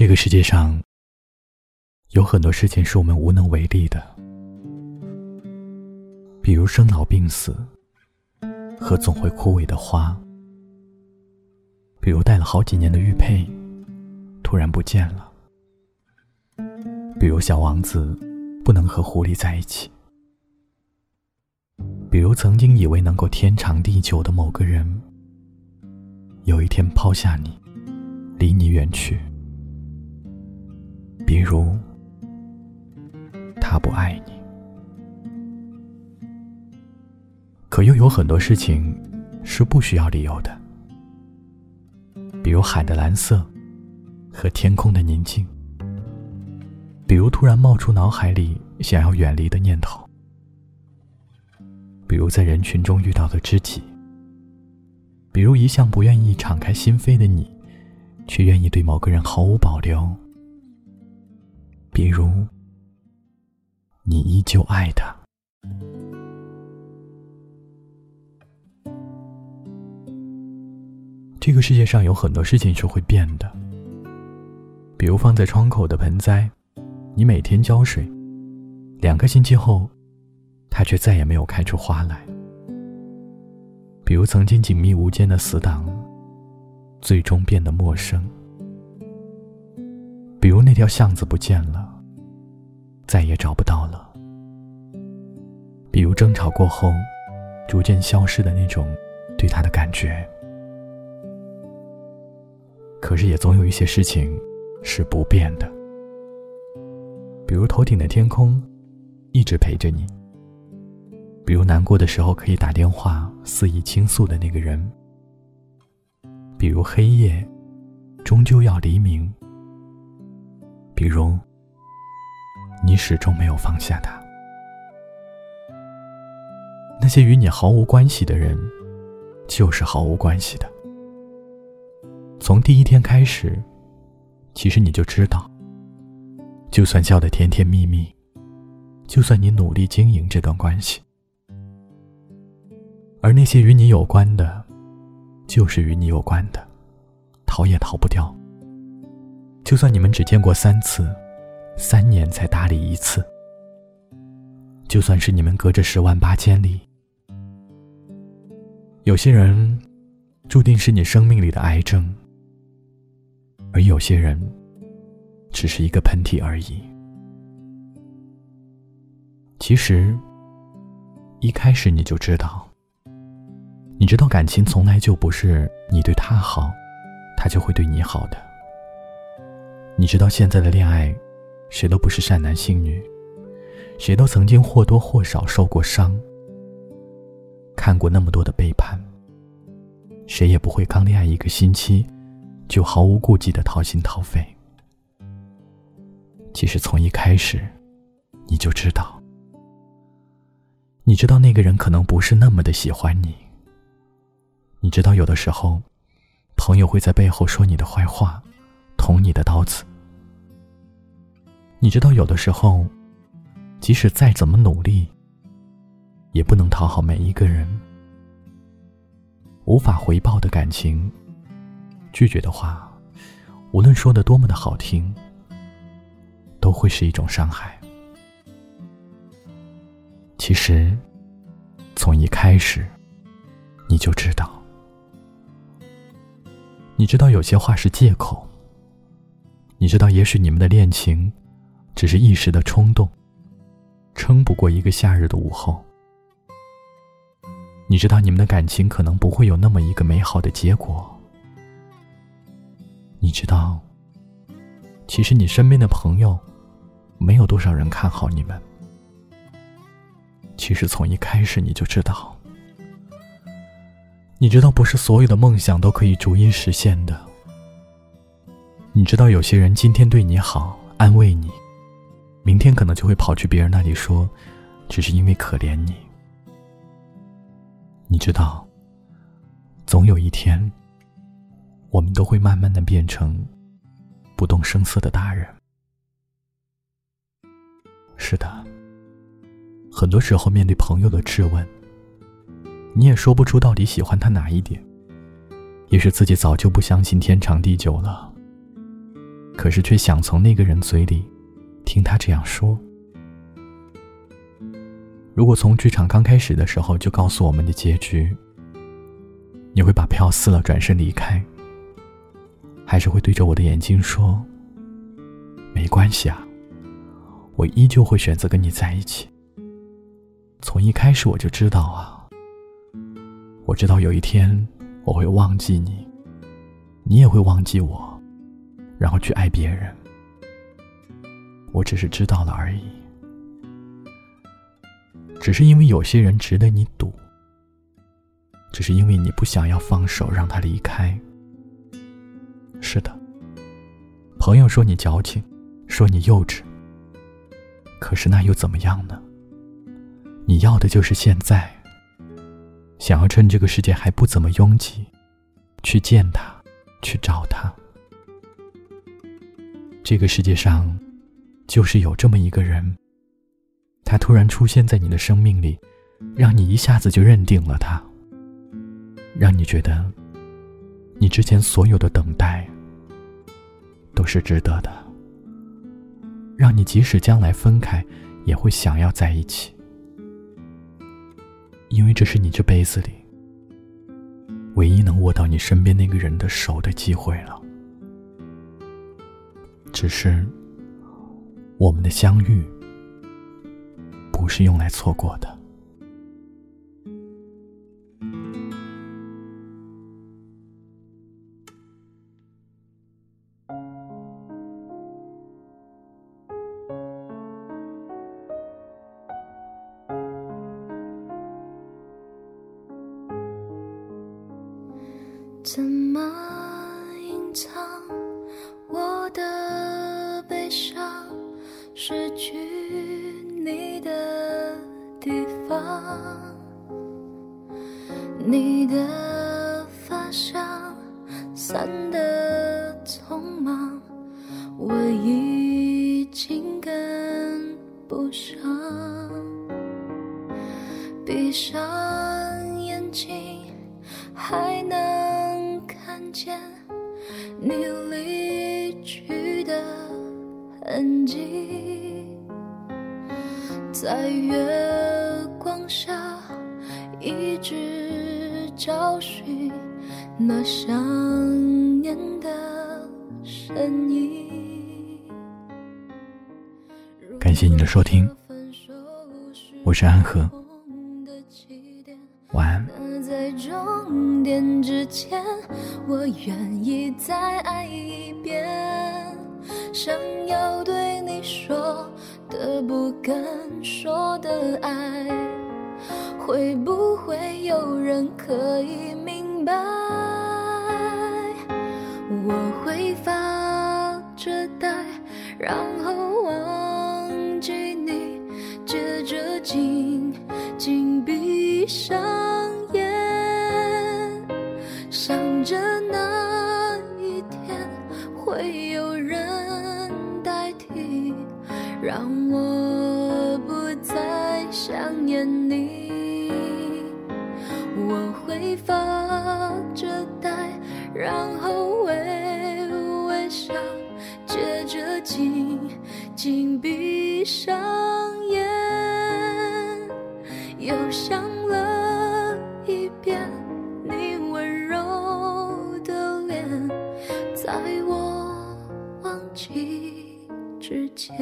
这个世界上有很多事情是我们无能为力的，比如生老病死和总会枯萎的花，比如戴了好几年的玉佩突然不见了，比如小王子不能和狐狸在一起，比如曾经以为能够天长地久的某个人，有一天抛下你，离你远去。比如，他不爱你，可又有很多事情是不需要理由的。比如海的蓝色和天空的宁静，比如突然冒出脑海里想要远离的念头，比如在人群中遇到的知己，比如一向不愿意敞开心扉的你，却愿意对某个人毫无保留。比如，你依旧爱他。这个世界上有很多事情是会变的，比如放在窗口的盆栽，你每天浇水，两个星期后，它却再也没有开出花来；比如曾经紧密无间的死党，最终变得陌生。比如那条巷子不见了，再也找不到了。比如争吵过后，逐渐消失的那种对他的感觉。可是也总有一些事情是不变的。比如头顶的天空，一直陪着你。比如难过的时候可以打电话肆意倾诉的那个人。比如黑夜，终究要黎明。比如，你始终没有放下他。那些与你毫无关系的人，就是毫无关系的。从第一天开始，其实你就知道，就算笑得甜甜蜜蜜，就算你努力经营这段关系，而那些与你有关的，就是与你有关的，逃也逃不掉。就算你们只见过三次，三年才搭理一次；就算是你们隔着十万八千里，有些人注定是你生命里的癌症，而有些人只是一个喷嚏而已。其实，一开始你就知道，你知道感情从来就不是你对他好，他就会对你好的。你知道现在的恋爱，谁都不是善男信女，谁都曾经或多或少受过伤，看过那么多的背叛。谁也不会刚恋爱一个星期，就毫无顾忌的掏心掏肺。其实从一开始，你就知道，你知道那个人可能不是那么的喜欢你。你知道有的时候，朋友会在背后说你的坏话，捅你的刀子。你知道，有的时候，即使再怎么努力，也不能讨好每一个人。无法回报的感情，拒绝的话，无论说的多么的好听，都会是一种伤害。其实，从一开始，你就知道，你知道有些话是借口，你知道，也许你们的恋情。只是一时的冲动，撑不过一个夏日的午后。你知道你们的感情可能不会有那么一个美好的结果。你知道，其实你身边的朋友，没有多少人看好你们。其实从一开始你就知道，你知道不是所有的梦想都可以逐一实现的。你知道有些人今天对你好，安慰你。明天可能就会跑去别人那里说，只是因为可怜你。你知道，总有一天，我们都会慢慢的变成不动声色的大人。是的，很多时候面对朋友的质问，你也说不出到底喜欢他哪一点，也许自己早就不相信天长地久了。可是却想从那个人嘴里听他这样说。如果从剧场刚开始的时候就告诉我们的结局，你会把票撕了转身离开，还是会对着我的眼睛说：“没关系啊，我依旧会选择跟你在一起。”从一开始我就知道啊，我知道有一天我会忘记你，你也会忘记我，然后去爱别人。我只是知道了而已，只是因为有些人值得你赌，只是因为你不想要放手让他离开。是的，朋友说你矫情，说你幼稚，可是那又怎么样呢？你要的就是现在，想要趁这个世界还不怎么拥挤，去见他，去找他。这个世界上，就是有这么一个人，他突然出现在你的生命里，让你一下子就认定了他，让你觉得，你之前所有的等待，都是值得的，让你即使将来分开，也会想要在一起。因为这是你这辈子里唯一能握到你身边那个人的手的机会了。只是我们的相遇不是用来错过的。怎么隐藏我的悲伤？失去你的地方，你的发香散得匆忙，我已经跟不上，闭上眼睛还能看。见你离去的痕迹，在月光下一直找寻那想念的身影。感谢你的收听，我是安和，晚安。在终点之前，我愿意再爱一遍。想要对你说的不敢说的爱，会不会有人可以明白？我会发着呆，然后忘记你，接着紧紧闭上。我会发着呆，然后微微笑，接着紧紧闭上眼，又想了一遍你温柔的脸，在我忘记。之前，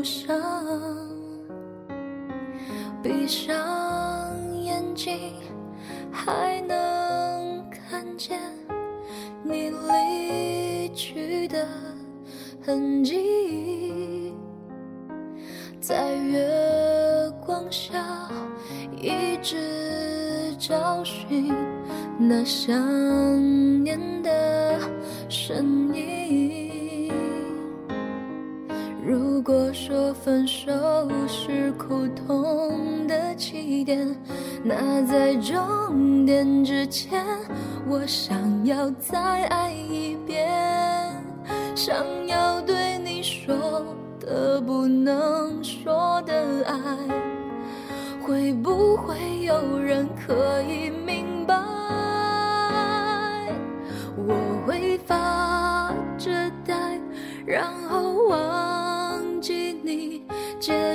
不上。闭上眼睛，还能看见你离去的痕迹，在月光下一直找寻。那想念的声音。如果说分手是苦痛的起点，那在终点之前，我想要再爱一遍，想要对你说的不能说的爱，会不会有人可以明白？我会发着呆，然后忘，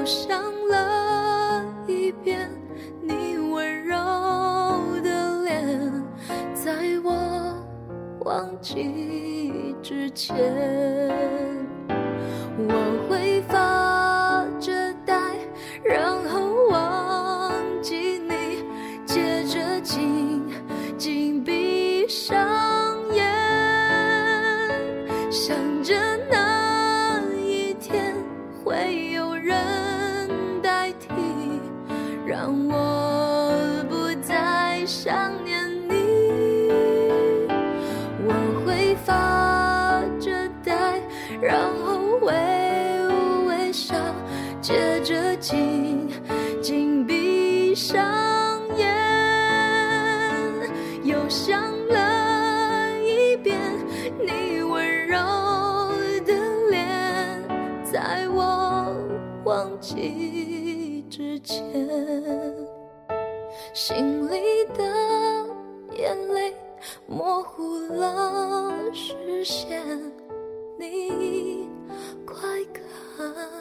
又想了一遍你温柔的脸，在我忘记之前，时间，心里的眼泪模糊了视线，你快看。